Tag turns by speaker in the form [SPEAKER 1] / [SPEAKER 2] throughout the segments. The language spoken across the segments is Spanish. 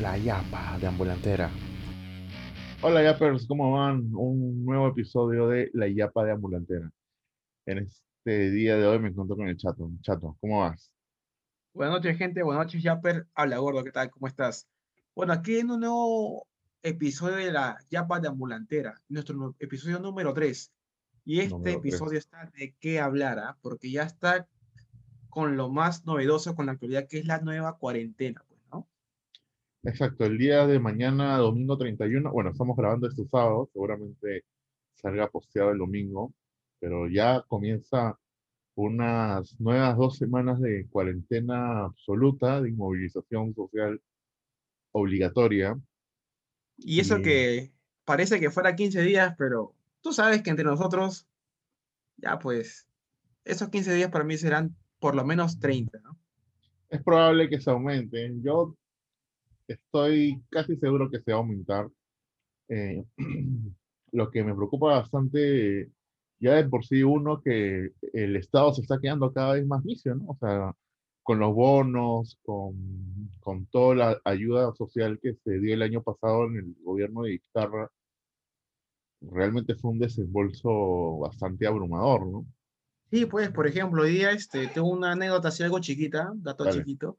[SPEAKER 1] La Yapa de Ambulantera.
[SPEAKER 2] Hola Yappers, ¿cómo van? Un nuevo episodio de La Yapa de Ambulantera. En este día de hoy me encuentro con el Chato. Chato, ¿cómo vas?
[SPEAKER 3] Buenas noches, gente. Buenas noches, Yapper. Habla gordo, ¿qué tal? ¿Cómo estás? Bueno, aquí en un nuevo episodio de la Yapa de Ambulantera, nuestro nu- episodio número 3. Y este
[SPEAKER 2] Número
[SPEAKER 3] episodio está de qué hablar, ¿ah? Porque ya está con lo más novedoso con la actualidad, que es la nueva cuarentena.
[SPEAKER 2] Exacto, el día de mañana, domingo 31. Bueno, estamos grabando este sábado, seguramente salga posteado el domingo, pero ya comienza unas nuevas dos semanas de cuarentena absoluta, de inmovilización social obligatoria.
[SPEAKER 3] Y eso
[SPEAKER 2] Y-
[SPEAKER 3] que parece que fuera 15 días, pero tú sabes que entre nosotros, ya pues, esos 15 días para mí serán por lo menos 30, ¿no?
[SPEAKER 2] Es probable que se aumente. Yo estoy casi seguro que se va a aumentar. Eh, lo que me preocupa bastante, ya de por sí uno, que el Estado se está quedando cada vez más vicio, ¿no? O sea, con los bonos, con, con toda la ayuda social que se dio el año pasado en el gobierno de Vizcarra, realmente fue un desembolso bastante abrumador, ¿no?
[SPEAKER 3] Sí, pues, por ejemplo, hoy día este, tengo una anécdota así algo chiquita, dato
[SPEAKER 2] Dale.
[SPEAKER 3] chiquito.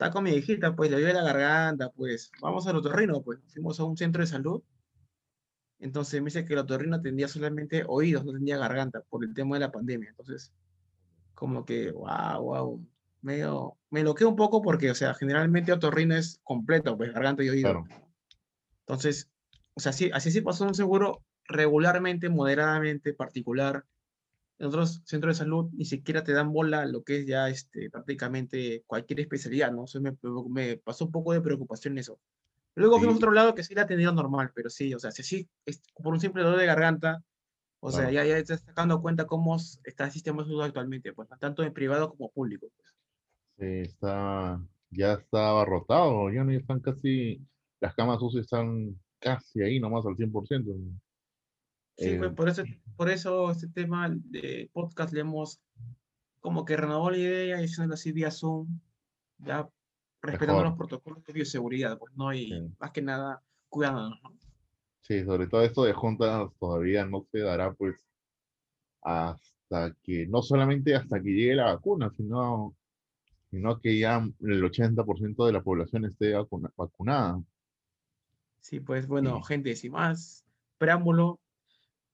[SPEAKER 3] Está con mi hijita, pues, le dio la garganta, pues, vamos al otorrino, pues, fuimos a un centro de salud. Entonces me dice que el otorrino atendía solamente oídos, no tenía garganta, por el tema de la pandemia. Entonces, como que, wow, wow, medio, me loqué un poco porque, o sea, generalmente otorrino es completo, pues, garganta y oído.
[SPEAKER 2] Claro.
[SPEAKER 3] Entonces, o sea, sí, así sí pasó un seguro regularmente, moderadamente, particular. En otros centros de salud ni siquiera te dan bola lo que es ya este, prácticamente cualquier especialidad, ¿no? Eso me, me pasó un poco de preocupación eso. Luego fuimos a
[SPEAKER 2] Sí.
[SPEAKER 3] otro lado que sí la atendieron normal, pero sí, o sea, si sí, es por un simple dolor de garganta, o sea,
[SPEAKER 2] Claro.
[SPEAKER 3] ya, ya te estás dando cuenta cómo está el sistema de salud actualmente, pues, tanto en privado como público. Pues.
[SPEAKER 2] Sí, está, ya está abarrotado, ya no están casi, las camas UCI están casi ahí nomás al 100%.
[SPEAKER 3] Sí, pues por eso, por eso este tema de podcast le hemos como que renovado la idea y haciéndolo así vía Zoom, ya respetando los protocolos de bioseguridad, pues, ¿no? Y
[SPEAKER 2] Sí.
[SPEAKER 3] más que nada, cuidándonos, ¿no?
[SPEAKER 2] Sí, sobre todo esto de juntas todavía no se dará pues hasta que, no solamente hasta que llegue la vacuna, sino, sino que ya el 80% de la población esté vacuna- vacunada.
[SPEAKER 3] Sí, pues bueno,
[SPEAKER 2] Sí.
[SPEAKER 3] gente, sin más preámbulo,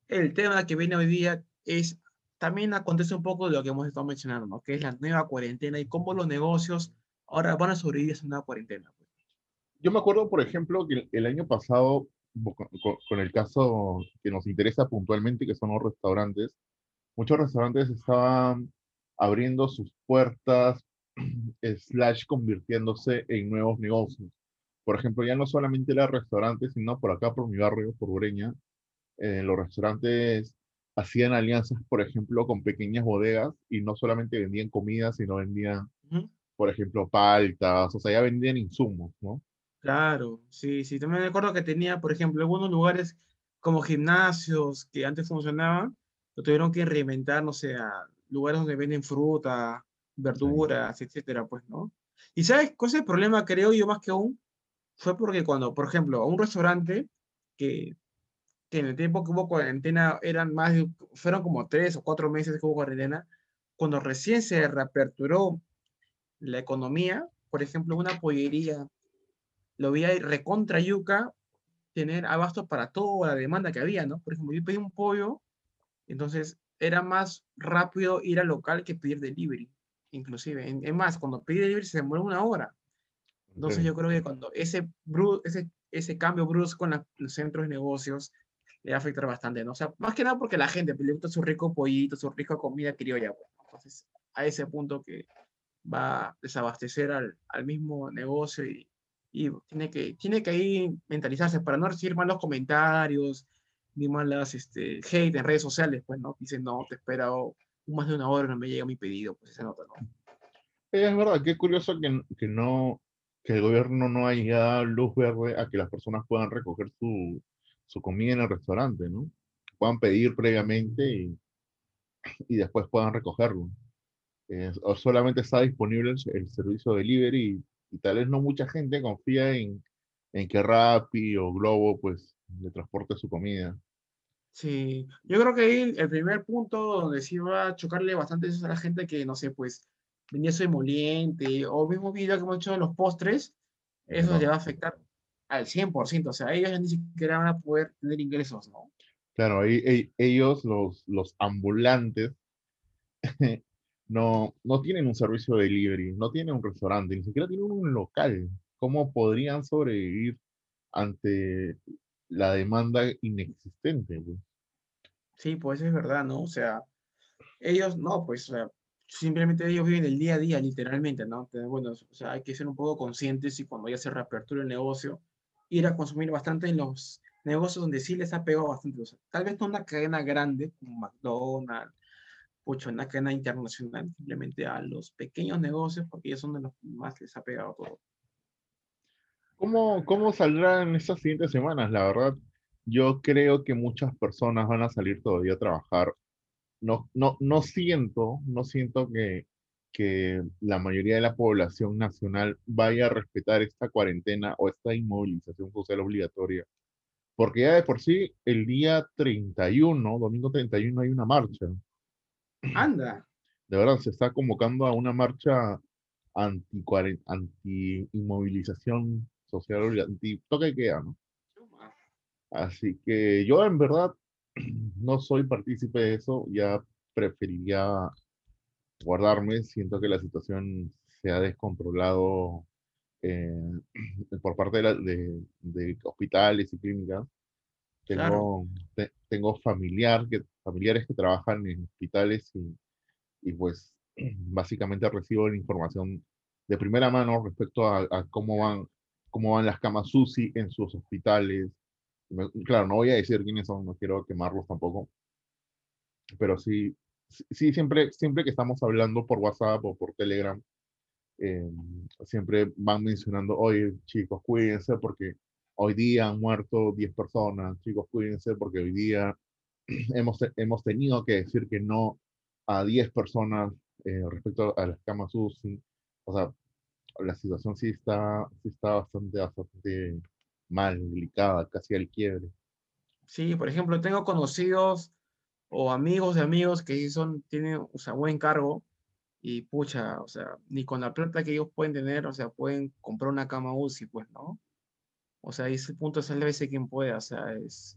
[SPEAKER 3] el tema que viene hoy día es, también acontece un poco de lo que hemos estado mencionando, ¿no? Que es la nueva cuarentena y cómo los negocios ahora van a sobrevivir a esa nueva cuarentena. pues.
[SPEAKER 2] Yo me acuerdo, por ejemplo, que el, año pasado, con el caso que nos interesa puntualmente, que son los restaurantes, muchos restaurantes estaban abriendo sus puertas, slash convirtiéndose en nuevos negocios. Por ejemplo, ya no solamente era restaurantes, sino por acá, por mi barrio, por Ureña, eh, los restaurantes hacían alianzas, por ejemplo, con pequeñas bodegas y no solamente vendían comida, sino vendían,
[SPEAKER 3] Ujú.
[SPEAKER 2] por ejemplo, paltas, o sea, ya vendían insumos, ¿no?
[SPEAKER 3] Claro, sí, sí. También me acuerdo que tenía, por ejemplo, algunos lugares como gimnasios que antes funcionaban, lo tuvieron que reinventar, no sé, a lugares donde venden fruta, verduras, etcétera, pues, ¿no? Y ¿sabes cuál es el problema, creo yo, más que aún? Fue porque cuando, por ejemplo, a un restaurante que en el tiempo que hubo cuarentena eran más fueron como tres o cuatro meses que hubo cuarentena, cuando recién se reaperturó la economía, por ejemplo, una pollería lo vi ahí recontra yuca tener abasto para toda la demanda que había, ¿no? Por ejemplo, yo pedí un pollo, entonces era más rápido ir al local que pedir delivery, inclusive. Es más, cuando pedí delivery se demoró una hora. Entonces
[SPEAKER 2] Sí.
[SPEAKER 3] yo creo que cuando ese, ese, ese cambio brusco en la- los centros de negocios le va a afectar bastante, ¿no? O sea, más que nada porque la gente pues, le gusta su rico pollito, su rica comida criolla, pues. Entonces, a ese punto que va a desabastecer al, al mismo negocio y, y tiene que, tiene que ahí mentalizarse para no recibir malos comentarios ni malas este, hate en redes sociales, pues, ¿no? Dicen, no, te he esperado más de una hora no me llega mi pedido, pues se nota, ¿no?
[SPEAKER 2] Es verdad, qué curioso que, que no, que el gobierno no haya dado luz verde a que las personas puedan recoger su, su comida en el restaurante, ¿no? Puedan pedir previamente y, y después puedan recogerlo. Eh, o solamente está disponible el, el servicio de delivery y, y tal vez no mucha gente confía en, en que Rappi o Globo pues le transporte su comida.
[SPEAKER 3] Sí, yo creo que ahí el primer punto donde sí va a chocarle bastante es a la gente que, no sé, pues venía su emoliente o mismo video que hemos hecho de los postres, eso
[SPEAKER 2] No.
[SPEAKER 3] le va a afectar al 100%, o sea, ellos ya ni siquiera van a poder tener ingresos, ¿no?
[SPEAKER 2] Claro, ahí, e- ellos, los, los ambulantes, no, no tienen un servicio de delivery, no tienen un restaurante, ni siquiera tienen un local. ¿Cómo podrían sobrevivir ante la demanda inexistente? pues?
[SPEAKER 3] Sí, pues es verdad, ¿no? O sea, ellos no, pues, o sea, simplemente ellos viven el día a día, literalmente, ¿no? Entonces, bueno, o sea, hay que ser un poco conscientes y cuando ya se reapertura el negocio, ir a consumir bastante en los negocios donde sí les ha pegado bastante. O sea, tal vez no una cadena grande como McDonald's, pucho, una cadena internacional, simplemente a los pequeños negocios, porque ellos son de los que más les ha pegado todo.
[SPEAKER 2] ¿Cómo, cómo saldrán estas siguientes semanas? La verdad, yo creo que muchas personas van a salir todavía a trabajar. No, no, no siento, no siento que, que la mayoría de la población nacional vaya a respetar esta cuarentena o esta inmovilización social obligatoria. Porque ya de por sí, el día 31, domingo 31, hay una marcha.
[SPEAKER 3] Anda,
[SPEAKER 2] De verdad, se está convocando a una marcha anti, anti inmovilización social, obli- anti toque queda, ¿no? Así que yo en verdad no soy partícipe de eso, ya preferiría guardarme, siento que la situación se ha descontrolado eh, por parte de, la- de- de hospitales y clínicas. Tengo, te- tengo familiar que, familiares que trabajan en hospitales y, y pues básicamente recibo la información de primera mano respecto a, a cómo van, cómo van las camas UCI en sus hospitales. Me- claro, no voy a decir quiénes son, no quiero quemarlos tampoco, pero sí, sí, siempre, siempre que estamos hablando por WhatsApp o por Telegram, eh, siempre van mencionando, oye, chicos, cuídense porque hoy día han muerto 10 personas, chicos, cuídense porque hoy día hemos, hemos tenido que decir que no a 10 personas eh, respecto a las camas UCI. O sea, la situación sí está, sí está bastante, bastante mal, delicada, casi al quiebre.
[SPEAKER 3] Sí, por ejemplo, tengo conocidos o amigos de amigos que sí son, tienen, o sea, buen cargo y pucha, o sea, ni con la plata que ellos pueden tener, o sea, pueden comprar una cama UCI, pues, ¿no? O sea, ese punto es sálvese quien pueda, o sea, es,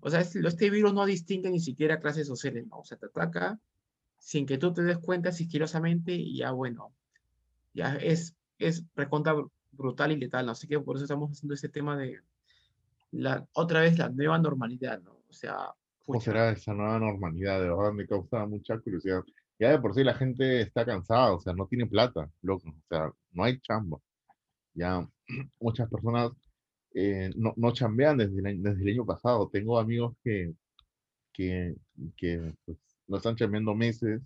[SPEAKER 3] o sea, es- este virus no distingue ni siquiera clases sociales, ¿no? O sea, te ataca sin que tú te des cuenta sigilosamente y ya, bueno, ya es, es recontra br- brutal y letal, ¿no? Así que por eso estamos haciendo este tema de la, otra vez la nueva normalidad, ¿no? O sea,
[SPEAKER 2] ¿Cómo será esa nueva normalidad? De verdad me causa mucha curiosidad. Ya de por sí la gente está cansada, o sea, no tiene plata, loco, o sea, no hay chamba. Ya muchas personas eh, no, no chambean desde el, desde el año pasado. Tengo amigos que, que, que pues, no están chambeando meses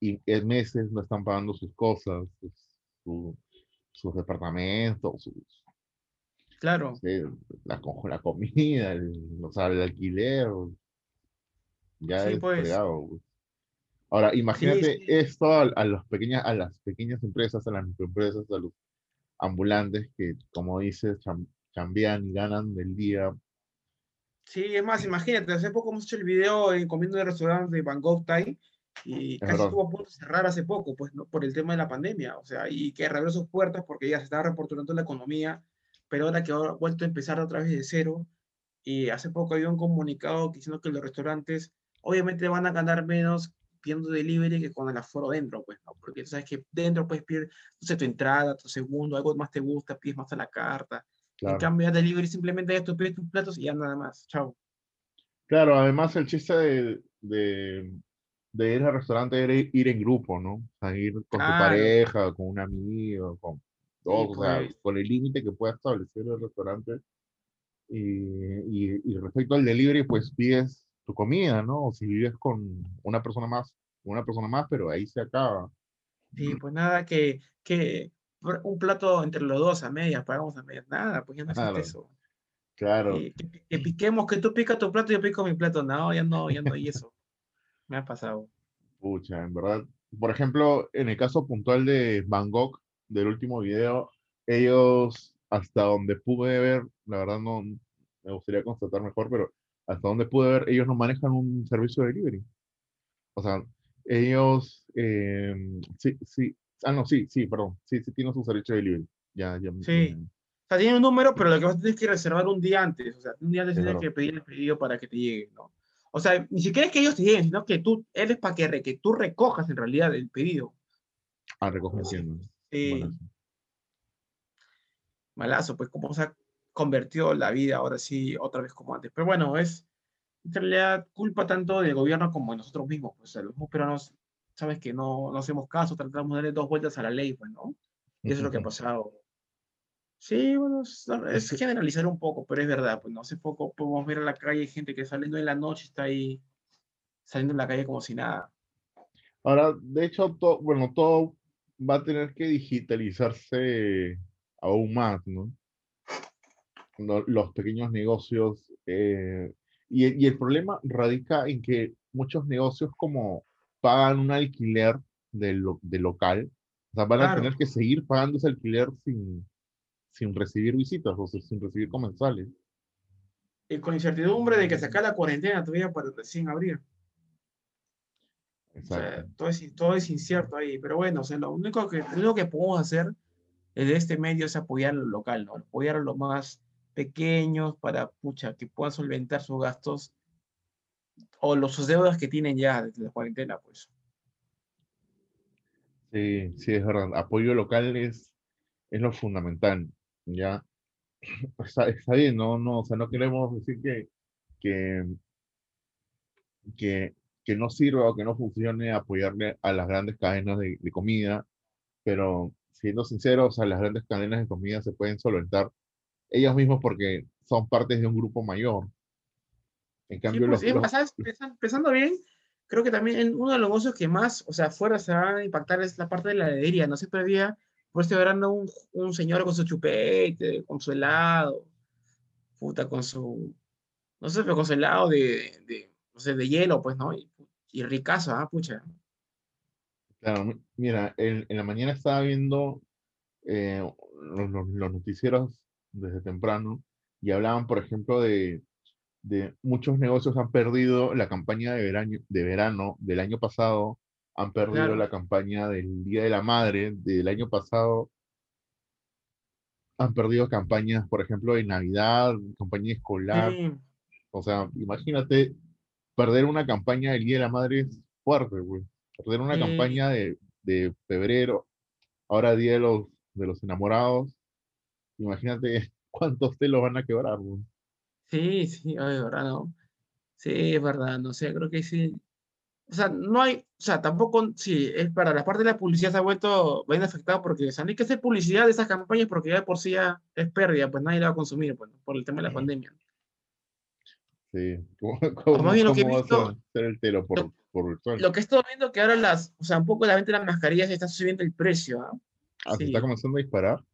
[SPEAKER 2] y en meses no están pagando sus cosas, sus, su- sus departamentos, sus,
[SPEAKER 3] claro.
[SPEAKER 2] sé, la, la comida, el, o sea, el alquiler, ya
[SPEAKER 3] Sí,
[SPEAKER 2] es
[SPEAKER 3] pues.
[SPEAKER 2] fregado. Ahora, imagínate
[SPEAKER 3] sí.
[SPEAKER 2] esto a, a las pequeñas, a las pequeñas empresas, a las microempresas, a los ambulantes que, como dices, cham- chambean y ganan del día.
[SPEAKER 3] Sí, es más, imagínate, hace poco hemos hecho el video en comiendo en el restaurante de Bangkok Thai y casi
[SPEAKER 2] verdad.
[SPEAKER 3] estuvo a punto de cerrar hace poco, pues, ¿no? Por el tema de la pandemia, o sea, y que reabrió sus puertas porque ya se estaba reportando la economía, pero ahora que ha vuelto a empezar otra vez de cero y hace poco había un comunicado diciendo que los restaurantes obviamente van a ganar menos pidiendo delivery que con el aforo dentro, pues, ¿no? Porque tú sabes que dentro puedes pedir, no sé, tu entrada, tu segundo, algo más te gusta, pides más a la carta. En
[SPEAKER 2] Claro.
[SPEAKER 3] cambio, ya delivery simplemente ya tú pides tus platos y ya nada más. Chao.
[SPEAKER 2] Claro, además el chiste de, de, de ir al restaurante era ir, ir en grupo, ¿no? O sea, ir con tu
[SPEAKER 3] Claro.
[SPEAKER 2] pareja, con un amigo, con dos, o sea,
[SPEAKER 3] pues.
[SPEAKER 2] con el límite que pueda establecer el restaurante. Y, y, y respecto al delivery, pues pides tu comida, ¿no? O si vives con una persona más, una persona más, pero ahí se acaba.
[SPEAKER 3] Sí, pues nada, que, que un plato entre los dos a medias, pagamos a medias. Nada, pues ya no existe
[SPEAKER 2] Claro.
[SPEAKER 3] eso.
[SPEAKER 2] Claro,
[SPEAKER 3] Eh, que piquemos, que tú picas tu plato y yo pico mi plato. No, ya no, ya no hay eso. Me ha pasado.
[SPEAKER 2] pucha, en verdad. Por ejemplo, en el caso puntual de Bangkok, del último video, ellos hasta donde pude ver, la verdad no me gustaría constatar mejor, pero hasta donde pude ver, ellos no manejan un servicio de delivery. O sea, ellos, eh, sí, sí, ah, no, sí, sí, perdón, sí, sí tienen su servicio de delivery. Ya, ya.
[SPEAKER 3] Sí.
[SPEAKER 2] ya-
[SPEAKER 3] O sea, tiene un número, pero lo que vas a tener es que reservar un día antes. O sea, un día antes
[SPEAKER 2] Sí,
[SPEAKER 3] tienes
[SPEAKER 2] claro.
[SPEAKER 3] que pedir el pedido para que te llegue, ¿no? O sea, ni siquiera es que ellos te lleguen, sino que tú, eres para que, re- que tú recojas en realidad el pedido.
[SPEAKER 2] Ah, recogen
[SPEAKER 3] Sí. malazo, pues cómo se ha convertido la vida ahora sí, otra vez como antes. Pero bueno, es en realidad culpa tanto del gobierno como de nosotros mismos. Pues, o sea, los peruanos, sabes que no, no hacemos caso, tratamos de darle dos vueltas a la ley, pues, ¿no? Y eso es lo que ha pasado. Sí, bueno, es, es generalizar un poco, pero es verdad, pues no hace poco podemos ver a la calle gente que saliendo en la noche está ahí saliendo en la calle como si nada.
[SPEAKER 2] Ahora, de hecho, todo, bueno, todo va a tener que digitalizarse aún más, ¿no? No- Los pequeños negocios. eh, y, y el problema radica en que muchos negocios como pagan un alquiler del, lo- del local, o sea, van a
[SPEAKER 3] Claro.
[SPEAKER 2] tener que seguir pagando ese alquiler sin, sin recibir visitas, o sea, sin recibir comensales.
[SPEAKER 3] Y con incertidumbre de que sacar la cuarentena todavía para recién abrir. O sea, todo es, todo es incierto ahí, pero bueno, o sea, lo único que, lo único que podemos hacer desde este medio es apoyar lo local, ¿no? Apoyar a los más pequeños para, pucha, que puedan solventar sus gastos o los, sus deudas que tienen ya desde la cuarentena, pues.
[SPEAKER 2] Sí, sí, es verdad. Apoyo local es, es lo fundamental, ¿ya? Está, está bien, no, no, o sea, no queremos decir que, que, que, que no sirva o que no funcione apoyarle a las grandes cadenas de, de comida, pero siendo sinceros, a las grandes cadenas de comida se pueden solventar ellos mismos porque son partes de un grupo mayor. En
[SPEAKER 3] Sí,
[SPEAKER 2] cambio,
[SPEAKER 3] pues,
[SPEAKER 2] los,
[SPEAKER 3] sí,
[SPEAKER 2] los-
[SPEAKER 3] ¿sabes? Pensan- Pensando bien, creo que también uno de los negocios que más, o sea, fuera se van a impactar es la parte de la heladería. No siempre había, por este verano, un, un señor con su chupete, con su helado, puta, con su, no sé, pero con su helado de, de, no sé, de hielo, pues, ¿no? Y, y ricazo, ah, pucha.
[SPEAKER 2] Claro, mi- mira, en, en la mañana estaba viendo eh, los, los- los noticieros desde temprano y hablaban, por ejemplo, de, de muchos negocios han perdido la campaña de verano, de verano del año pasado, han perdido
[SPEAKER 3] Claro.
[SPEAKER 2] la campaña del Día de la Madre del año pasado, han perdido campañas, por ejemplo, de Navidad, campaña escolar.
[SPEAKER 3] Sí,
[SPEAKER 2] O sea, imagínate, perder una campaña del Día de la Madre es fuerte, güey. Perder una
[SPEAKER 3] Sí.
[SPEAKER 2] campaña de, de febrero, ahora Día de los, de los Enamorados. Imagínate cuántos te los van a quebrar,
[SPEAKER 3] sí, sí, ay, de verdad, ¿no? Sí, es verdad, no sé, creo que sí. O sea, no hay, o sea, tampoco, sí, es para la parte de la publicidad se ha vuelto bien afectada porque, o sea, no hay que hacer publicidad de esas campañas porque ya de por sí ya es pérdida, pues nadie la va a consumir, pues, por el tema de la pandemia.
[SPEAKER 2] Sí. ¿Cómo, cómo-
[SPEAKER 3] más bien lo que he
[SPEAKER 2] vas a hacer el telo por,
[SPEAKER 3] lo-
[SPEAKER 2] por?
[SPEAKER 3] Lo que he estado viendo que ahora las, o sea, un poco la venta de las mascarillas está subiendo el precio, ¿ah?
[SPEAKER 2] Ah, se
[SPEAKER 3] sí.
[SPEAKER 2] está comenzando a disparar.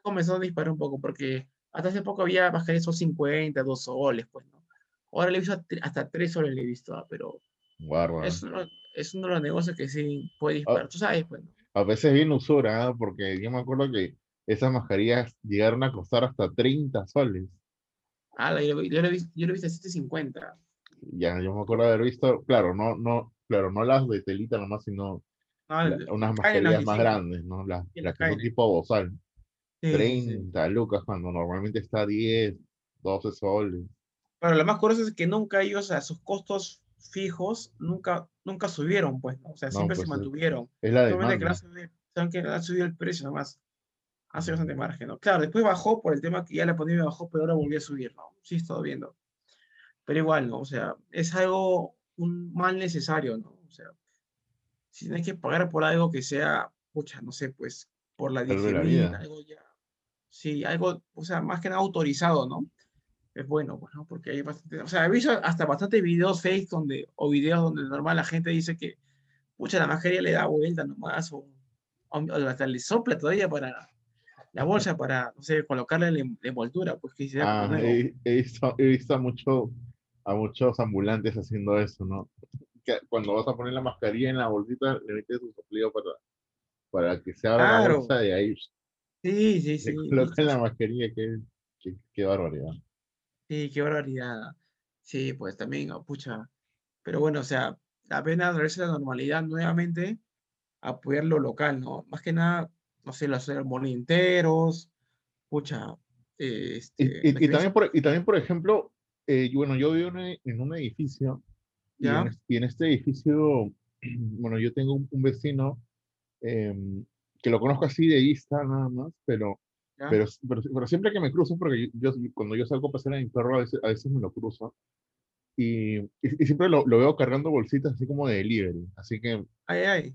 [SPEAKER 3] Ha comenzado a disparar un poco porque hasta hace poco había mascarillas son 50, 2 soles, pues, ¿no? Ahora le he visto a hasta 3 soles le he visto, ¿ah? pero
[SPEAKER 2] Guarda.
[SPEAKER 3] es uno, es uno de los negocios que sí puede disparar, tú sabes, pues, ¿no?
[SPEAKER 2] A veces bien usura, ¿ah? porque yo me acuerdo que esas mascarillas llegaron a costar hasta 30 soles.
[SPEAKER 3] Ah, yo, lo vi- yo lo he visto, yo lo he visto a 750.
[SPEAKER 2] Ya, yo me acuerdo haber visto, claro, no, no, claro, no las de telita nomás, sino
[SPEAKER 3] No,
[SPEAKER 2] la-
[SPEAKER 3] el-
[SPEAKER 2] unas mascarillas más
[SPEAKER 3] 25.
[SPEAKER 2] grandes, ¿no? Las, las que son tipo bozal.
[SPEAKER 3] Sí, sí, sí.
[SPEAKER 2] 30 lucas cuando normalmente está 10, 12 soles.
[SPEAKER 3] Pero lo más curioso es que nunca ellos, a sus costos fijos, nunca, nunca subieron, pues, ¿no? O sea,
[SPEAKER 2] No,
[SPEAKER 3] siempre
[SPEAKER 2] pues,
[SPEAKER 3] se mantuvieron.
[SPEAKER 2] Es la
[SPEAKER 3] Solamente que han
[SPEAKER 2] demanda.
[SPEAKER 3] subido, que han subido el precio nomás. Hace bastante margen, ¿no? Claro, después bajó por el tema que ya la pandemia bajó, pero ahora volvió a subir, ¿no? Sí, he estado viendo. Pero igual, ¿no? O sea, es algo, un mal necesario, ¿no? O sea, si tienes que pagar por algo que sea, pucha, no sé, pues, por la
[SPEAKER 2] vida.
[SPEAKER 3] algo ya. Sí, algo, o sea, más que nada autorizado, ¿no? Es bueno, pues, ¿no? Porque hay bastante, o sea, he visto hasta bastante videos fake donde, o videos donde normal la gente dice que, pucha, la mascarilla le da vuelta nomás, o, o hasta le sopla todavía para la bolsa para, no sé, colocarle la en- la envoltura, pues que
[SPEAKER 2] Ah, he, he visto, he visto a, mucho, a muchos ambulantes haciendo eso, ¿no? Que cuando vas a poner la mascarilla en la bolsita, le metes un soplido para, para que se abra la
[SPEAKER 3] Claro.
[SPEAKER 2] bolsa y ahí
[SPEAKER 3] Sí, sí, sí.
[SPEAKER 2] colocan la mascarilla, qué, qué, qué barbaridad.
[SPEAKER 3] Sí, qué barbaridad. Sí, pues también, oh, pucha. Pero bueno, o sea, la pena traerse la normalidad nuevamente, apoyar lo local, ¿no? Más que nada, no sé, los enteros, pucha. eh,
[SPEAKER 2] Y,
[SPEAKER 3] Este,
[SPEAKER 2] y- y también, por, y también, por ejemplo, eh, bueno, yo vivo en, e- en un edificio y en, y en este edificio, bueno, yo tengo un, un vecino em, que lo conozco así de vista nada más, pero, pero, pero, pero siempre que me cruzo, porque yo, cuando yo salgo a pasear a mi perro, a veces, a veces me lo cruzo, y, y, y siempre lo, lo veo cargando bolsitas así como de delivery, así que
[SPEAKER 3] Ay, ay.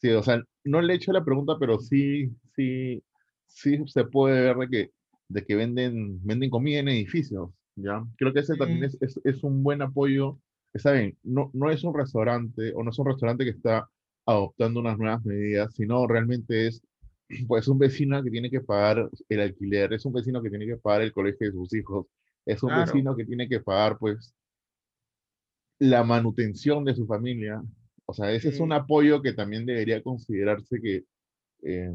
[SPEAKER 2] Sí, o sea, no le he hecho la pregunta, pero sí, sí, sí se puede ver de que, de que venden, venden comida en edificios, ¿ya? Creo que ese también es, es, es un buen apoyo. Está bien, no, no es un restaurante o no es un restaurante que está adoptando unas nuevas medidas, sino realmente es, pues, un vecino que tiene que pagar el alquiler, es un vecino que tiene que pagar el colegio de sus hijos, es un
[SPEAKER 3] Claro.
[SPEAKER 2] vecino que tiene que pagar, pues, la manutención de su familia. O sea, ese es un apoyo que también debería considerarse que eh,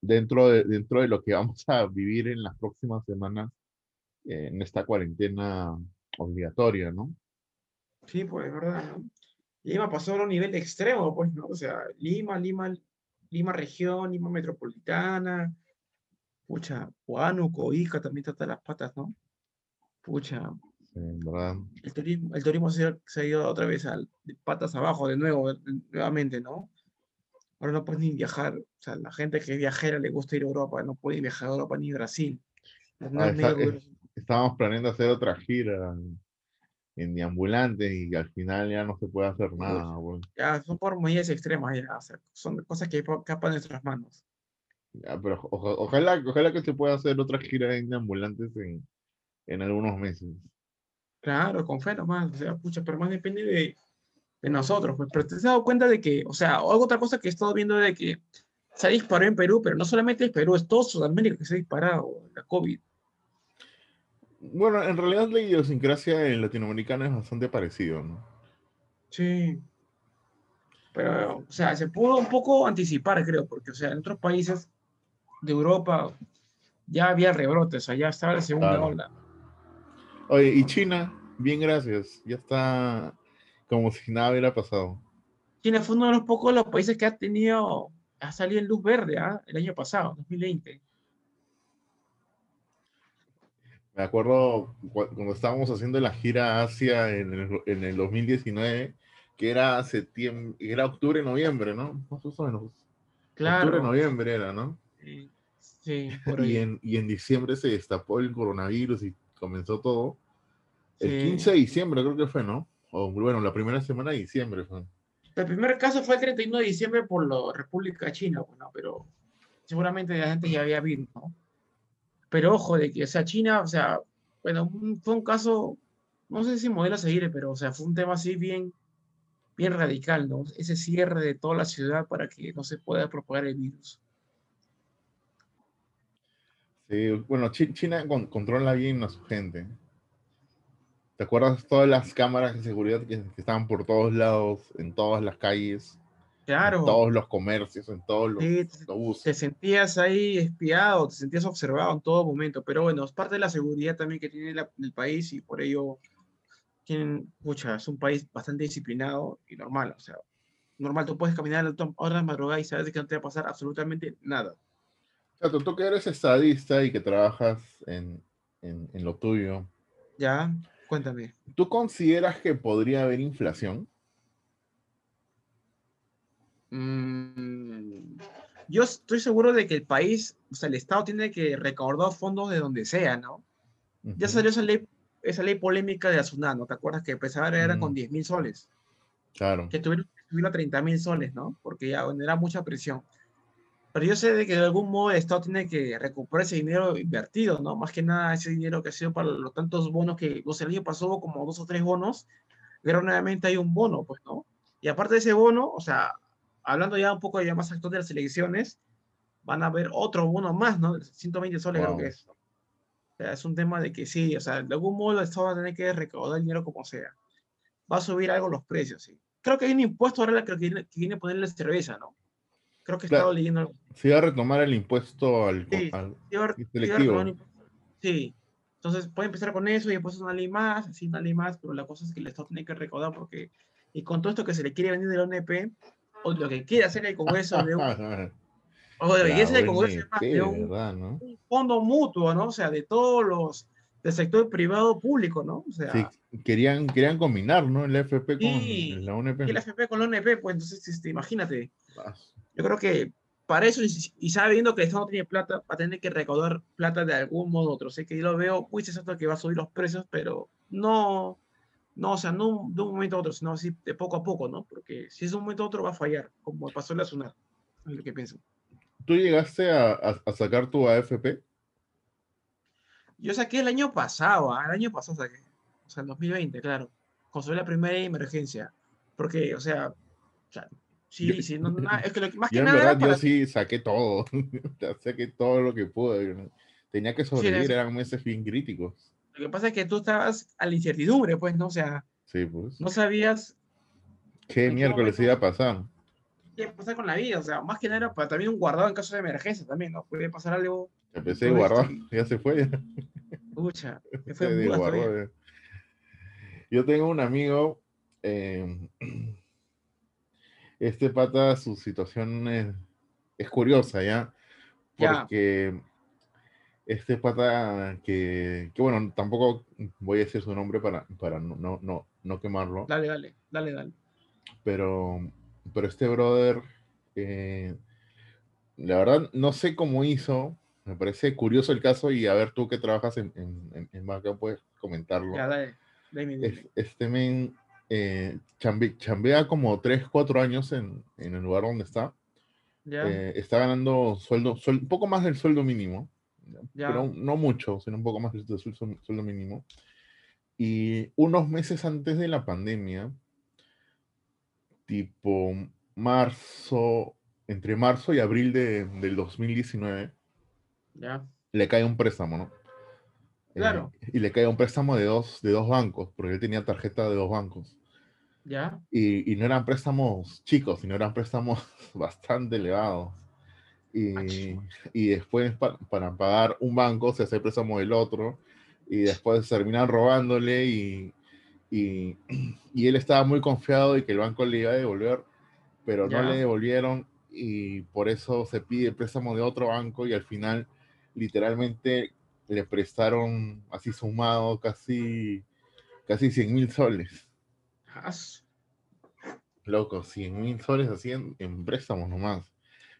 [SPEAKER 2] dentro, de, dentro de lo que vamos a vivir en las próximas semanas eh, en esta cuarentena obligatoria, ¿no?
[SPEAKER 3] Sí, pues, es verdad, ¿no? Lima pasó a un nivel extremo, pues, ¿no? O sea, Lima, Lima, Lima región, Lima metropolitana, pucha, Huánuco, Ica también está hasta las patas, ¿no? Pucha,
[SPEAKER 2] verdad.
[SPEAKER 3] el turismo, el turismo se, ha- se ha ido otra vez al, de patas abajo de nuevo, de- nuevamente, ¿no? Ahora no puedes ni viajar, o sea, la gente que es viajera le gusta ir a Europa, no puede viajar a Europa ni a Brasil.
[SPEAKER 2] Ah, está-
[SPEAKER 3] gobierno-
[SPEAKER 2] Estábamos planeando hacer otra gira en Deambulante y al final ya no se puede hacer nada.
[SPEAKER 3] ya, son por medidas extremas, ya, o sea, son cosas que escapan de nuestras manos.
[SPEAKER 2] Ya, pero oja- ojalá, ojalá que se pueda hacer otra gira en Deambulantes en, en algunos meses.
[SPEAKER 3] Claro, con fe nomás, o sea, pucha, pero más depende de, de nosotros, pues, pero te has dado cuenta de que, o sea, otra cosa que he estado viendo de que se ha disparado en Perú, pero no solamente es Perú, es todo Sudamérica que se ha disparado la COVID.
[SPEAKER 2] Bueno, en realidad la idiosincrasia en latinoamericana es bastante parecido, ¿no?
[SPEAKER 3] Sí. Pero, o sea, se pudo un poco anticipar, creo, porque, o sea, en otros países de Europa ya había rebrotes, o sea, ya estaba la segunda
[SPEAKER 2] Claro.
[SPEAKER 3] ola.
[SPEAKER 2] Oye, y China, bien gracias, ya está como si nada hubiera pasado.
[SPEAKER 3] China fue uno de los pocos de los países que ha tenido, ha salido en luz verde, ¿ah? El año pasado, 2020.
[SPEAKER 2] Me acuerdo cu- cuando estábamos haciendo la gira Asia en el, en el 2019, que era septiembre, era octubre, noviembre, ¿no? Más o menos. Octubre,
[SPEAKER 3] Claro.
[SPEAKER 2] noviembre era, ¿no?
[SPEAKER 3] Sí, sí, por
[SPEAKER 2] Y en, y en diciembre se destapó el coronavirus y comenzó todo. El
[SPEAKER 3] Sí.
[SPEAKER 2] 15 de diciembre creo que fue, ¿no? O bueno, la primera semana de diciembre fue.
[SPEAKER 3] El primer caso fue el 31 de diciembre por la República China, bueno, pero seguramente antes ya había virus, ¿no? Pero ojo, de que, o sea, China, o sea, bueno, fue un caso, no sé si modelo a seguir, pero, o sea, fue un tema así bien, bien radical, ¿no? Ese cierre de toda la ciudad para que no se pueda propagar el virus.
[SPEAKER 2] Sí, bueno, Chi- China con- controla bien a su gente. ¿Te acuerdas todas las cámaras de seguridad que, que estaban por todos lados, en todas las calles, en
[SPEAKER 3] Claro,
[SPEAKER 2] todos los comercios, en todos los
[SPEAKER 3] sí, te-
[SPEAKER 2] autobuses?
[SPEAKER 3] te sentías ahí espiado, te sentías observado en todo momento, pero bueno, es parte de la seguridad también que tiene la- el país y por ello tienen, pucha, es un país bastante disciplinado y normal, o sea, normal, tú puedes caminar a la hora de madrugada y sabes que no te va a pasar absolutamente nada.
[SPEAKER 2] O sea, tú, tú que eres estadista y que trabajas en, en- en lo tuyo,
[SPEAKER 3] ¿Ya? Cuéntame.
[SPEAKER 2] ¿tú consideras que podría haber inflación?
[SPEAKER 3] Mm, yo estoy seguro de que el país, o sea, el Estado tiene que recaudar fondos de donde sea, ¿no? Ya
[SPEAKER 2] Ujú,
[SPEAKER 3] salió esa ley, esa ley polémica de la SUNAT, ¿no? ¿Te acuerdas que empezaba era
[SPEAKER 2] Mm.
[SPEAKER 3] con 10 mil soles?
[SPEAKER 2] Claro.
[SPEAKER 3] que tuvieron que subirlo a 30 mil soles, ¿no? Porque ya era mucha presión. Pero yo sé de que de algún modo el Estado tiene que recuperar ese dinero invertido, ¿no? Más que nada ese dinero que ha sido para los tantos bonos que, o sea, el año pasó como dos o tres bonos, ahora nuevamente hay un bono, pues, ¿no? Y aparte de ese bono, o sea, hablando ya un poco ya más actual de las elecciones, van a haber otro bono más, ¿no? 120 soles creo
[SPEAKER 2] Wow.
[SPEAKER 3] que es. O sea, es un tema de que sí, o sea, de algún modo el Estado va a tener que recaudar el dinero como sea. Va a subir algo los precios, sí. Creo que hay un impuesto ahora que viene, que viene a ponerle cerveza, ¿no? Creo que he
[SPEAKER 2] Claro.
[SPEAKER 3] estado leyendo algo.
[SPEAKER 2] Se iba a retomar el impuesto al,
[SPEAKER 3] Sí.
[SPEAKER 2] al-
[SPEAKER 3] Iba a- Sí. Entonces puede empezar con eso y después una ley más, así una ley más, pero la cosa es que el Estado tiene que recaudar porque, y con todo esto que se le quiere venir de la ONP, o lo que quiere hacer el Congreso, de un, o lo que quiere hacer el Congreso es más de un,
[SPEAKER 2] ¿verdad, no?
[SPEAKER 3] un fondo mutuo, ¿no? O sea, de todos los, del sector privado público, ¿no? O sea,
[SPEAKER 2] Sí, querían, querían combinar, ¿no? El FP con
[SPEAKER 3] Sí,
[SPEAKER 2] la UNP.
[SPEAKER 3] y el FP con la ONP, pues entonces, este, imagínate, yo creo que para eso, y, y sabiendo que el Estado no tiene plata, va a tener que recaudar plata de algún modo u otro. Sé que yo lo veo muy sensato que va a subir los precios, pero no, no, o sea, no de un momento a otro, sino así de poco a poco, ¿no? Porque si es de un momento a otro va a fallar, como pasó en la SUNAT, es lo que pienso.
[SPEAKER 2] ¿Tú llegaste a, a- a sacar tu AFP?
[SPEAKER 3] Yo saqué el año pasado, ah, el año pasado saqué, o sea, el 2020, claro, construí la primera emergencia, porque, o sea, o sea, sí,
[SPEAKER 2] Yo-
[SPEAKER 3] sí, no, no, es que lo que más que
[SPEAKER 2] Yo en
[SPEAKER 3] nada
[SPEAKER 2] verdad, yo sí saqué todo. Saqué todo lo que pude. Tenía que sobrevivir,
[SPEAKER 3] eso.
[SPEAKER 2] eran meses bien críticos.
[SPEAKER 3] Lo que pasa es que tú estabas a la incertidumbre, pues, ¿no? O sea,
[SPEAKER 2] Sí, pues.
[SPEAKER 3] no sabías
[SPEAKER 2] ¿Qué
[SPEAKER 3] ¿en qué
[SPEAKER 2] miércoles iba a pasar?
[SPEAKER 3] qué iba a pasar con la vida. O sea, más que nada era para también un guardado en caso de emergencia también, ¿no? Puede pasar algo,
[SPEAKER 2] Empecé
[SPEAKER 3] y-
[SPEAKER 2] ya se fue. ya.
[SPEAKER 3] pucha,
[SPEAKER 2] Se
[SPEAKER 3] fue muy
[SPEAKER 2] desguardó, ya. Yo tengo un amigo, eh, este pata, su situación es, es curiosa. Ya. Porque este pata que, que, bueno, tampoco voy a decir su nombre para, para no, no, no, no quemarlo,
[SPEAKER 3] Dale, dale, dale, dale.
[SPEAKER 2] pero, pero este brother, eh, la verdad, no sé cómo hizo, me parece curioso el caso y a ver tú que trabajas en, en, en, banca puedes comentarlo.
[SPEAKER 3] Ya, dale. Dime, dime.
[SPEAKER 2] Es- este men eh, chambe- chambea como 3, 4 años en, en el lugar donde está.
[SPEAKER 3] Ya,
[SPEAKER 2] Eh, está ganando sueldo, suel- un poco más del sueldo mínimo, ¿ya? Pero no mucho, sino un poco más del sueldo, mínimo. Y unos meses antes de la pandemia, tipo marzo, entre marzo y abril de- del 2019,
[SPEAKER 3] ya.
[SPEAKER 2] le cae un préstamo, ¿no? Eh,
[SPEAKER 3] Claro.
[SPEAKER 2] y le cae un préstamo de dos, de dos bancos, porque él tenía tarjeta de dos bancos.
[SPEAKER 3] Ya,
[SPEAKER 2] Y, y no eran préstamos chicos, sino eran préstamos bastante elevados. Y,
[SPEAKER 3] Máximo.
[SPEAKER 2] y después pa- para pagar un banco se hace el préstamo del otro y después terminan robándole y, y, y él estaba muy confiado de que el banco le iba a devolver, pero no le devolvieron y por eso se pide el préstamo de otro banco y al final literalmente le prestaron así sumado casi, casi 100 mil soles. Loco, 100 mil soles así en, en préstamos nomás.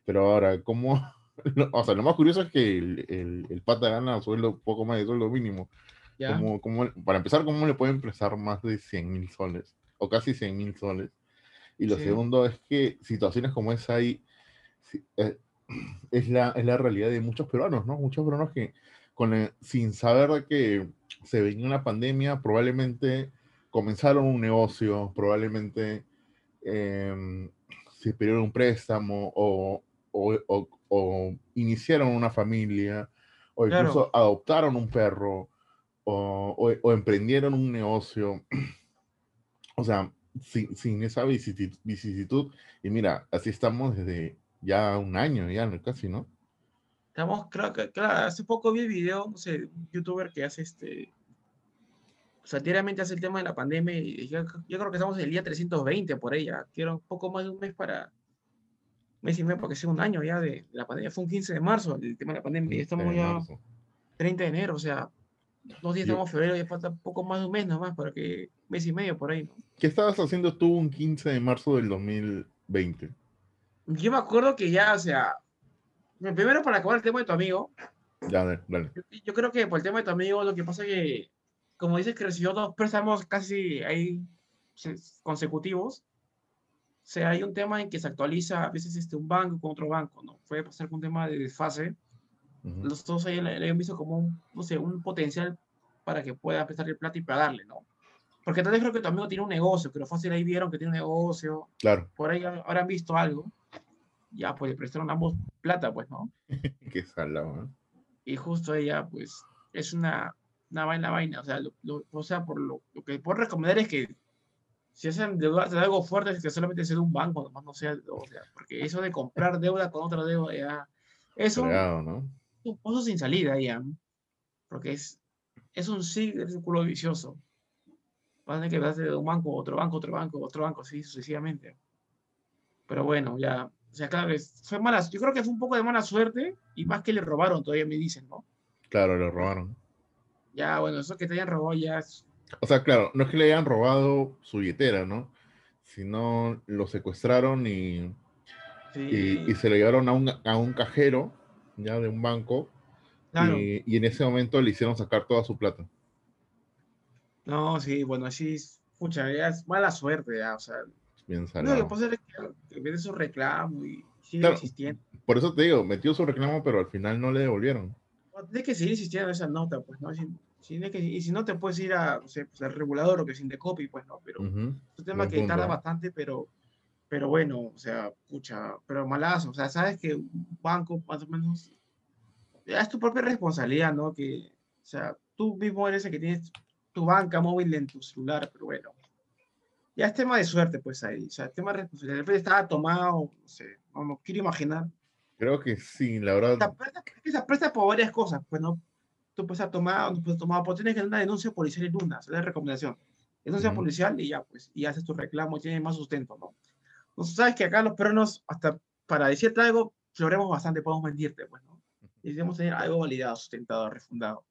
[SPEAKER 2] Pero ahora, ¿cómo? O sea, lo más curioso es que el, el, el pata gana sueldo poco más de sueldo mínimo.
[SPEAKER 3] ya.
[SPEAKER 2] ¿Cómo- cómo- para empezar, ¿cómo le pueden prestar más de 100 mil soles? O casi 100 mil soles. Y lo
[SPEAKER 3] Sí.
[SPEAKER 2] segundo es que situaciones como esa ahí sí, eh, es, la, es la realidad de muchos peruanos, ¿no? Muchos peruanos que con el- sin saber que se venía una pandemia, probablemente comenzaron un negocio, probablemente em, se pidieron un préstamo o, o- o- o iniciaron una familia o
[SPEAKER 3] Claro.
[SPEAKER 2] incluso adoptaron un perro o, o- emprendieron un negocio. O sea, sin, sin esa vicisitud, vicisitud. Y mira, así estamos desde ya un año, ya casi, ¿no?
[SPEAKER 3] Estamos, que, claro, hace poco vi el video, no sé, un youtuber que hace este, satiramente hace el tema de la pandemia y yo, yo creo que estamos en el día 320 por ya quiero un poco más de un mes para, mes y medio, porque es un año ya de, la pandemia, fue un 15 de marzo el tema de la pandemia y estamos ya
[SPEAKER 2] marzo.
[SPEAKER 3] 30 de enero, o sea, dos días estamos en febrero y falta poco más de un mes nomás para que, mes y medio por ahí, ¿no?
[SPEAKER 2] ¿Qué estabas haciendo tú un 15 de marzo del 2020?
[SPEAKER 3] Yo me acuerdo que ya, o sea, primero para acabar el tema de tu amigo,
[SPEAKER 2] Ya, dale, dale.
[SPEAKER 3] Yo, yo creo que por el tema de tu amigo, lo que pasa es que, como dices que recibió dos préstamos casi ahí se- consecutivos, sea, hay un tema en que se actualiza a veces este, un banco con otro banco, ¿no? Puede pasar con un tema de desfase.
[SPEAKER 2] Ujú.
[SPEAKER 3] Los dos ahí le, han visto como un, no sé, un potencial para que pueda prestarle plata y pagarle, ¿no? Porque tal vez creo que tu amigo tiene un negocio, pero fácil ahí vieron que tiene un negocio,
[SPEAKER 2] Claro,
[SPEAKER 3] por ahí ha- habrán visto algo, ya pues le prestaron ambos plata, pues, ¿no?
[SPEAKER 2] qué salado, ¿eh?
[SPEAKER 3] y justo ella, pues, es una, una vaina vaina. O sea, lo- lo- o sea por lo, lo que puedo recomendar es que si es endeudarte de algo fuerte, es que solamente sea de un banco, nomás no sea, o sea, porque eso de comprar deuda con otra deuda, ya, es un,
[SPEAKER 2] ¿no?
[SPEAKER 3] un pozo sin salida, ya, porque es, es un círculo vicioso. Vas a tener que darte de un banco, otro banco, otro banco, otro banco, así sucesivamente. Pero bueno, ya, o sea, claro, fue mala, yo creo que fue un poco de mala suerte, y más que le robaron, todavía me dicen, ¿no?
[SPEAKER 2] Claro, lo robaron.
[SPEAKER 3] Ya, bueno, eso que te hayan robado ya es
[SPEAKER 2] O sea, claro, no es que le hayan robado su billetera, ¿no? Sino lo secuestraron y,
[SPEAKER 3] sí,
[SPEAKER 2] y- y se lo llevaron a un, a un cajero, ya de un banco,
[SPEAKER 3] claro.
[SPEAKER 2] y, y en ese momento le hicieron sacar toda su plata.
[SPEAKER 3] No, sí, bueno, así es, pucha, ya es mala suerte, ya, o sea,
[SPEAKER 2] Bien
[SPEAKER 3] no, lo que pasa es que, vende su reclamo y sigue
[SPEAKER 2] Claro.
[SPEAKER 3] insistiendo.
[SPEAKER 2] Por eso te digo, metió su reclamo, pero al final no le devolvieron.
[SPEAKER 3] No, Tienes que seguir insistiendo en esa nota, pues, ¿no? Que- y si no, te puedes ir a, no sé, pues, al regulador o que sin de copy, pues, ¿no? Pero
[SPEAKER 2] Ujú.
[SPEAKER 3] es un tema
[SPEAKER 2] buen
[SPEAKER 3] que tarda
[SPEAKER 2] punto.
[SPEAKER 3] bastante, pero, pero bueno, o sea, pucha, pero malazo, o sea, sabes que un banco, más o menos, ya es tu propia responsabilidad, ¿no? Que, o sea, tú mismo eres el que tienes tu banca móvil en tu celular, pero bueno. Ya es tema de suerte, pues ahí. O sea, tema de responsabilidad. De estaba tomado, no sé, no, no quiero imaginar.
[SPEAKER 2] Creo que sí, la verdad.
[SPEAKER 3] Se presta, es que se presta por varias cosas, pues no. Tú puedes tomado, no puedes estar tomado, pero tienes que hacer una denuncia policial en una, esa es la recomendación. Denuncia
[SPEAKER 2] Ujú.
[SPEAKER 3] policial y ya, pues, y haces tu reclamo y tienes más sustento, ¿no? Entonces, sabes que acá los peruanos, hasta para decirte algo, floremos bastante, podemos mentirte, pues, ¿no? Y debemos tener algo validado, sustentado, refundado.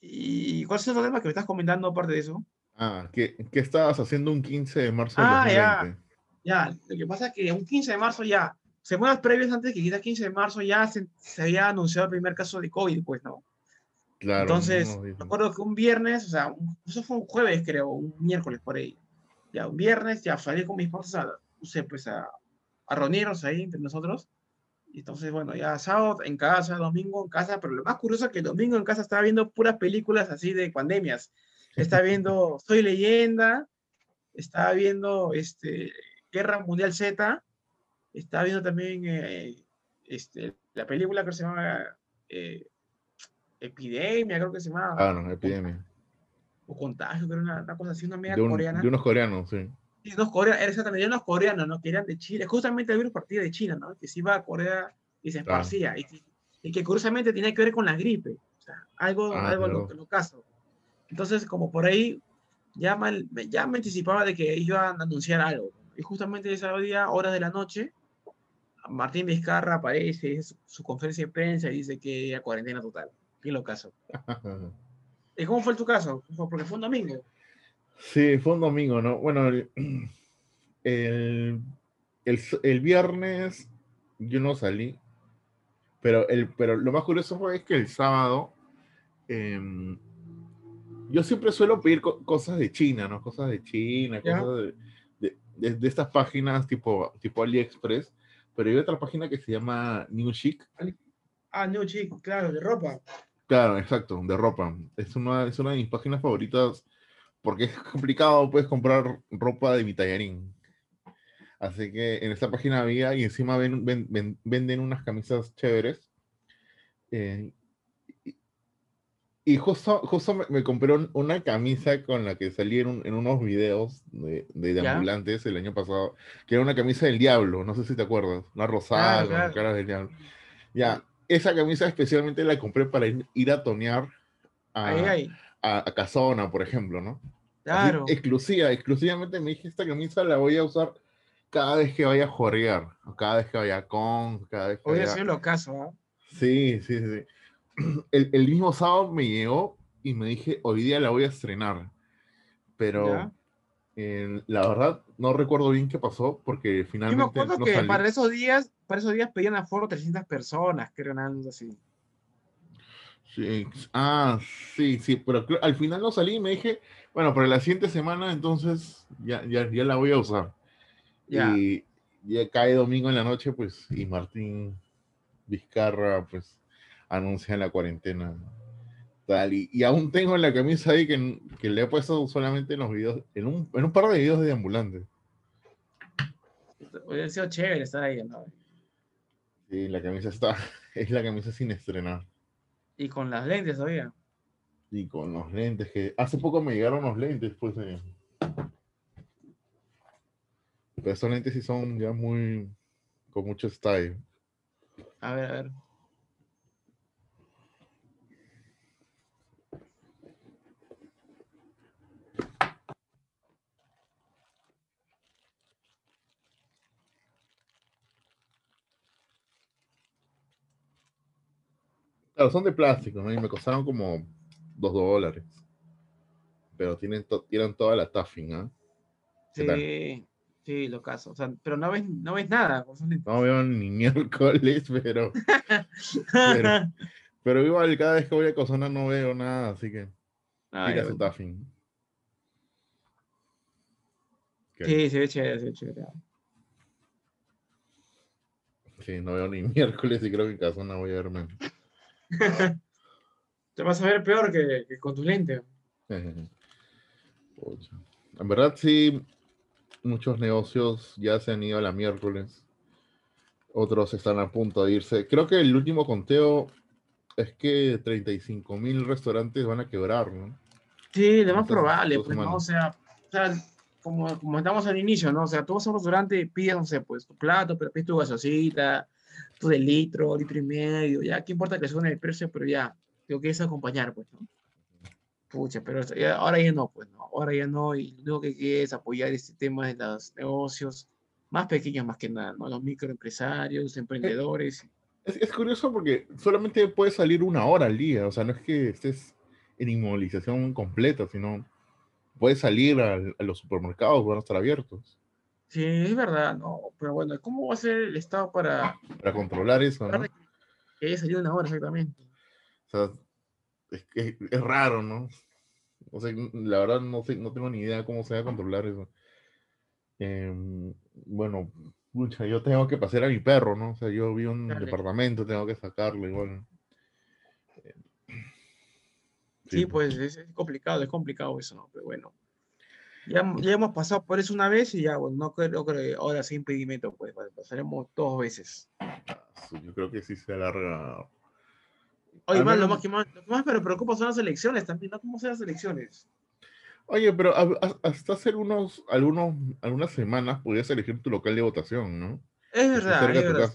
[SPEAKER 3] ¿Y cuál es el tema que me estás comentando aparte de eso?
[SPEAKER 2] Ah, ¿qué, qué estabas haciendo un 15 de marzo
[SPEAKER 3] Ah, ya.
[SPEAKER 2] 2020?
[SPEAKER 3] Ya, lo que pasa es que un 15 de marzo ya, semanas previas antes que quizá 15 de marzo ya se, se había anunciado el primer caso de COVID, pues, ¿no?
[SPEAKER 2] Claro.
[SPEAKER 3] Entonces,
[SPEAKER 2] no,
[SPEAKER 3] recuerdo que un viernes, o sea, un- eso fue un jueves, creo, un miércoles por ahí. Ya, un viernes, ya salí con mis esposa a, no sé, pues a, a reunirnos ahí entre nosotros. Y entonces, bueno, ya sábado en casa, domingo en casa, pero lo más curioso es que el domingo en casa estaba viendo puras películas así de pandemias. Estaba viendo Soy Leyenda, estaba viendo este, Guerra Mundial Z, estaba viendo también eh, este, la película que se llama eh, Epidemia, creo que se llama,
[SPEAKER 2] Ah, no, epidemia.
[SPEAKER 3] o Contagio, creo, una, una cosa así, una media
[SPEAKER 2] De, un-
[SPEAKER 3] coreana.
[SPEAKER 2] de unos coreanos, sí.
[SPEAKER 3] Sí, unos coreanos, exactamente, unos coreanos, ¿no? Que eran de Chile. Justamente el virus partía de China, ¿no? Que se iba a Corea y se esparcía. Y, que- y que curiosamente tenía que ver con la gripe. O sea, algo,
[SPEAKER 2] Ah,
[SPEAKER 3] algo
[SPEAKER 2] claro.
[SPEAKER 3] lo, lo caso. Entonces, como por ahí, ya, mal- me- ya me anticipaba de que iban a anunciar algo. Y justamente ese día, horas de la noche, Martín Vizcarra aparece, es su, conferencia de prensa y dice que a cuarentena total. ¿Qué lo caso? ¿Y cómo fue tu caso? Porque fue un domingo.
[SPEAKER 2] Sí, fue un domingo, ¿no? Bueno, el, el, el viernes yo no salí, pero, el, pero lo más curioso fue que el sábado em, yo siempre suelo pedir co- cosas de China, ¿no? Cosas de China,
[SPEAKER 3] Ya.
[SPEAKER 2] cosas de, de- de- de estas páginas tipo, tipo AliExpress, pero hay otra página que se llama New Chic.
[SPEAKER 3] Ah, no, chico, claro, de ropa.
[SPEAKER 2] Claro, exacto, de ropa. Es una, es una de mis páginas favoritas porque es complicado, puedes comprar ropa de mi tallarín. Así que en esta página había y encima ven- ven- ven- venden unas camisas chéveres. Eh, y justo, justo me, me compré un- una camisa con la que salí en, un- en unos videos de, de, de ambulantes el año pasado, que era una camisa del diablo, no sé si te acuerdas, una rosada
[SPEAKER 3] Claro,
[SPEAKER 2] con caras del diablo. Ya, esa camisa especialmente la compré para ir, ir a tonear a,
[SPEAKER 3] Ahí, ahí.
[SPEAKER 2] a, a Casona, por ejemplo, ¿no? Así,
[SPEAKER 3] Claro.
[SPEAKER 2] exclusiva, exclusivamente me dije, esta camisa la voy a usar cada vez que vaya a jorear, cada vez que vaya con, cada vez que
[SPEAKER 3] Hoy
[SPEAKER 2] vaya...
[SPEAKER 3] sido lo caso, ¿ah?
[SPEAKER 2] Sí, sí, sí. El, el mismo sábado me llegó y me dije, hoy día la voy a estrenar. Pero eh, la verdad no recuerdo bien qué pasó porque
[SPEAKER 3] Yo me
[SPEAKER 2] finalmente
[SPEAKER 3] acuerdo
[SPEAKER 2] no
[SPEAKER 3] que para esos días, para esos días pedían aforo 300 personas, creo, nada más así.
[SPEAKER 2] Sí, Ah, sí, sí, pero al final no salí y me dije, bueno, para la siguiente semana entonces ya, ya, ya la voy a usar.
[SPEAKER 3] Ya.
[SPEAKER 2] Y ya cae domingo en la noche, pues, y Martín Vizcarra, pues, anuncia la cuarentena. Tal, y, y aún tengo la camisa ahí que, que le he puesto solamente en los videos, en un, en un par de videos de ambulante.
[SPEAKER 3] Hubiera sido chévere estar ahí, ¿no?
[SPEAKER 2] Sí, la camisa está, es la camisa sin estrenar.
[SPEAKER 3] Y con las lentes todavía.
[SPEAKER 2] Y con los lentes que, hace poco me llegaron los lentes, pues, eh, Pero estos lentes sí son ya muy. con mucho style.
[SPEAKER 3] A ver, a ver.
[SPEAKER 2] Claro, son de plástico, ¿no? Y me costaron como 2 dólares. Pero tienen, to- tienen toda la taffing, ¿ah?
[SPEAKER 3] Sí, sí, lo caso. O sea, pero no ves, no ves nada.
[SPEAKER 2] No veo ni miércoles, pero, pero- pero igual cada vez que voy a Cosona no veo nada, así que mira
[SPEAKER 3] ya,
[SPEAKER 2] su taffing.
[SPEAKER 3] Sí, se ve chévere, se ve chévere.
[SPEAKER 2] sí, no veo ni miércoles y creo que en Casona voy a ver menos.
[SPEAKER 3] Te vas a ver peor que, que con tus lentes.
[SPEAKER 2] Pucha. En verdad, sí, muchos negocios ya se han ido a la miércoles. Otros están a punto de irse. Creo que el último conteo es que 35 mil restaurantes van a quebrar, ¿no?
[SPEAKER 3] Sí, lo más probable, pues, ¿no? O
[SPEAKER 2] semanas.
[SPEAKER 3] sea, o sea, como, como estamos al inicio, ¿no? O sea, tú vas a un restaurante y pides, no sé, pues tu plato, pero pides tu gasosita, tu de litro, litro y medio, ya, ¿qué importa que suene el precio? Pero ya, tengo que es acompañar, pues, ¿no? Pucha, pero ya- ahora ya no, pues, ¿no? Ahora ya no, y lo que quiere es apoyar este tema de los negocios más pequeños más que nada, ¿no? Los microempresarios, emprendedores.
[SPEAKER 2] Es, es curioso porque solamente puedes salir una hora al día, o sea, no es que estés en inmovilización completa, sino puedes salir al- a los supermercados, van a estar abiertos
[SPEAKER 3] Sí, es verdad, ¿no? Pero bueno, ¿cómo va a ser el Estado para
[SPEAKER 2] para controlar eso, ¿no?
[SPEAKER 3] que haya salido una hora exactamente?
[SPEAKER 2] O sea, es, que es raro, ¿no? O sea, la verdad no, sé, no tengo ni idea cómo se va a controlar eso. Em, bueno, pucha, yo tengo que pasear a mi perro, ¿no? O sea, yo en un
[SPEAKER 3] Dale.
[SPEAKER 2] departamento, tengo que sacarlo igual. Eh,
[SPEAKER 3] Sí, pues es, es complicado, es complicado eso, ¿no? Pero bueno, ya, ya hemos pasado por eso una vez y ya, bueno, no creo, creo que ahora sin impedimento, pues pa- pasaremos dos veces.
[SPEAKER 2] Yo creo que sí se alarga.
[SPEAKER 3] Oye, más, lo más que más, lo que más me preocupa son las elecciones también, ¿no? ¿Cómo son las elecciones?
[SPEAKER 2] Oye, pero a- a- hasta hace algunos, algunos, algunas semanas podías elegir tu local de votación, ¿no?
[SPEAKER 3] Es verdad, es verdad.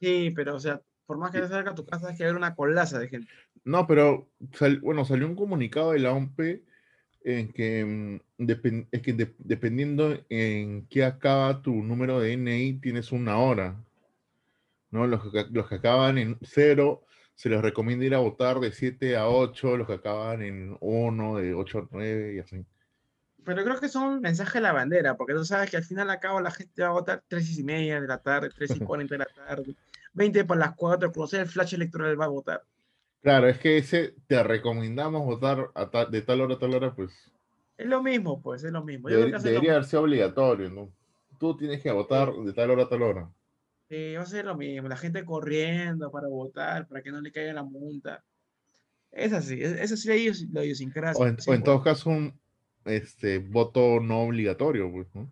[SPEAKER 3] Sí, pero o sea, por más que esté cerca de tu casa, hay que haber una colaza de gente.
[SPEAKER 2] No, pero sal- bueno, salió un comunicado de la OMP en que, mm, depen- es que de- dependiendo en qué acaba tu número de DNI, tienes una hora. ¿no? Los los que acaban en cero, se les recomienda ir a votar de 7 a 8, los que acaban en 1, de 8 a 9 y así.
[SPEAKER 3] Pero creo que son mensajes de la bandera, porque tú sabes que al final al cabo la gente va a votar 3 y media de la tarde, 3 y 40 de la tarde, 20 para las 4, conocer el flash electoral va a votar.
[SPEAKER 2] Claro, es que ese te recomendamos votar a ta- de tal hora a tal hora, pues
[SPEAKER 3] Es lo mismo, pues, es lo mismo. Yo creo que lo
[SPEAKER 2] debería haber sido obligatorio, ¿no? Tú tienes que votar de tal hora a tal hora.
[SPEAKER 3] Sí, va a ser lo mismo, la gente corriendo para votar, para que no le caiga la multa. Es así, es- eso sí la idios- la idiosincrasia.
[SPEAKER 2] O en,
[SPEAKER 3] sí,
[SPEAKER 2] o en
[SPEAKER 3] pues.
[SPEAKER 2] todo caso, un este, voto no obligatorio, pues, ¿no?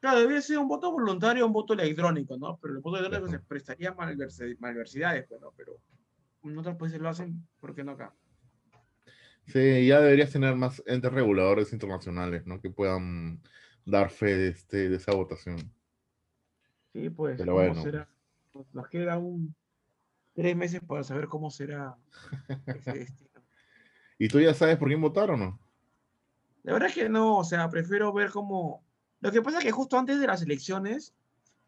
[SPEAKER 3] Claro, debería ser un voto voluntario un voto electrónico, ¿no? Pero el voto electrónico se prestaría malversidades, pues, ¿no? Pero en otros países lo hacen, ¿por qué no acá?
[SPEAKER 2] Sí, ya deberías tener más entes reguladores internacionales, ¿no? Que puedan dar fe de, este, de esa votación.
[SPEAKER 3] Sí, pues,
[SPEAKER 2] Pero
[SPEAKER 3] ¿cómo
[SPEAKER 2] bueno.
[SPEAKER 3] será? Nos- Nos queda un tres meses para saber cómo será ese destino.
[SPEAKER 2] ¿Y tú ya sabes por quién votar o no?
[SPEAKER 3] La verdad es que no, o sea, prefiero ver cómo... Lo que pasa es que justo antes de las elecciones,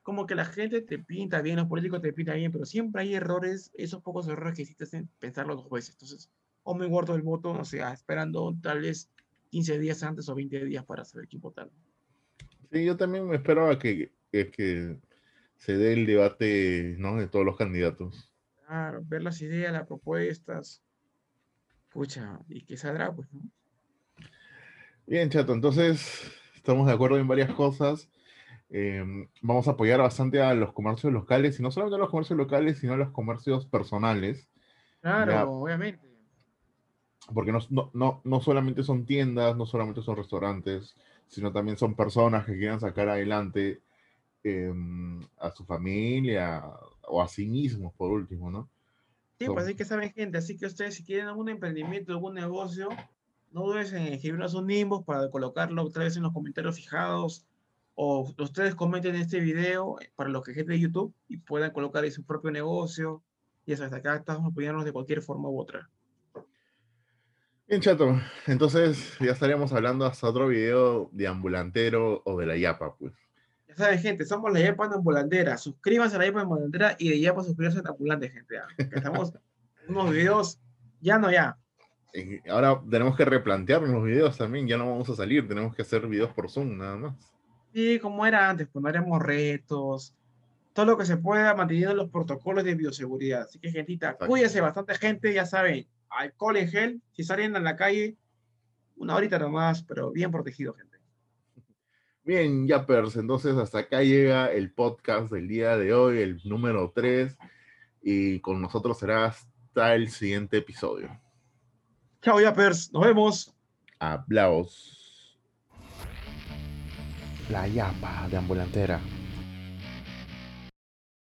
[SPEAKER 3] como que la gente te pinta bien, los políticos te pintan bien, pero siempre hay errores, esos pocos errores que sí te hacen pensarlo dos veces. Entonces, o me guardo el voto, no sé, esperando tal vez 15 días antes o 20 días para saber quién votar.
[SPEAKER 2] Sí, yo también me espero a que, que, que se dé el debate, ¿no? De todos los candidatos.
[SPEAKER 3] Claro, ver las ideas, las propuestas. Pucha, y qué saldrá, pues, ¿no?
[SPEAKER 2] Bien, chato, entonces estamos de acuerdo en varias cosas. Eh, vamos a apoyar bastante a los comercios locales, y no solamente a los comercios locales, sino a los comercios personales.
[SPEAKER 3] Claro,
[SPEAKER 2] Ya.
[SPEAKER 3] obviamente.
[SPEAKER 2] porque no, no, no, no solamente son tiendas, no solamente son restaurantes, sino también son personas que quieran sacar adelante em, a su familia o a sí mismos, por último, ¿no?
[SPEAKER 3] Sí,
[SPEAKER 2] Son-
[SPEAKER 3] pues así que saben gente, así que ustedes si quieren algún emprendimiento, algún negocio, no dudes en escribirnos un inbox para colocarlo otra vez en los comentarios fijados o ustedes comenten este video para los que gente de YouTube y puedan colocar ahí su propio negocio. Y eso, hasta acá estamos apoyándonos de cualquier forma u otra.
[SPEAKER 2] Bien, chato. Entonces ya estaríamos hablando hasta otro video de ambulantero o de la Yapa, pues.
[SPEAKER 3] Ya saben, gente, somos la Yapa Ambulandera. Suscríbanse a la Yapa Ambulandera y de Yapa suscribirse a Ambulante, gente. Que Estamos unos videos, ya no ya.
[SPEAKER 2] Y ahora tenemos que replantearnos los videos también, ya no vamos a salir, tenemos que hacer videos por Zoom nada más.
[SPEAKER 3] Sí, como era antes, pues no haremos retos, todo lo que se pueda manteniendo los protocolos de bioseguridad. Así que, gentita,
[SPEAKER 2] Exacto.
[SPEAKER 3] cuídense bastante, gente, ya saben, alcohol en gel, si salen a la calle, una horita nomás, pero bien protegido, gente.
[SPEAKER 2] Bien, Yappers, entonces hasta acá llega el podcast del día de hoy, el número 3, y con nosotros será hasta el siguiente episodio.
[SPEAKER 3] Chao, Yappers, nos vemos.
[SPEAKER 2] Hablaos.
[SPEAKER 1] La Yapa de Ambulantera.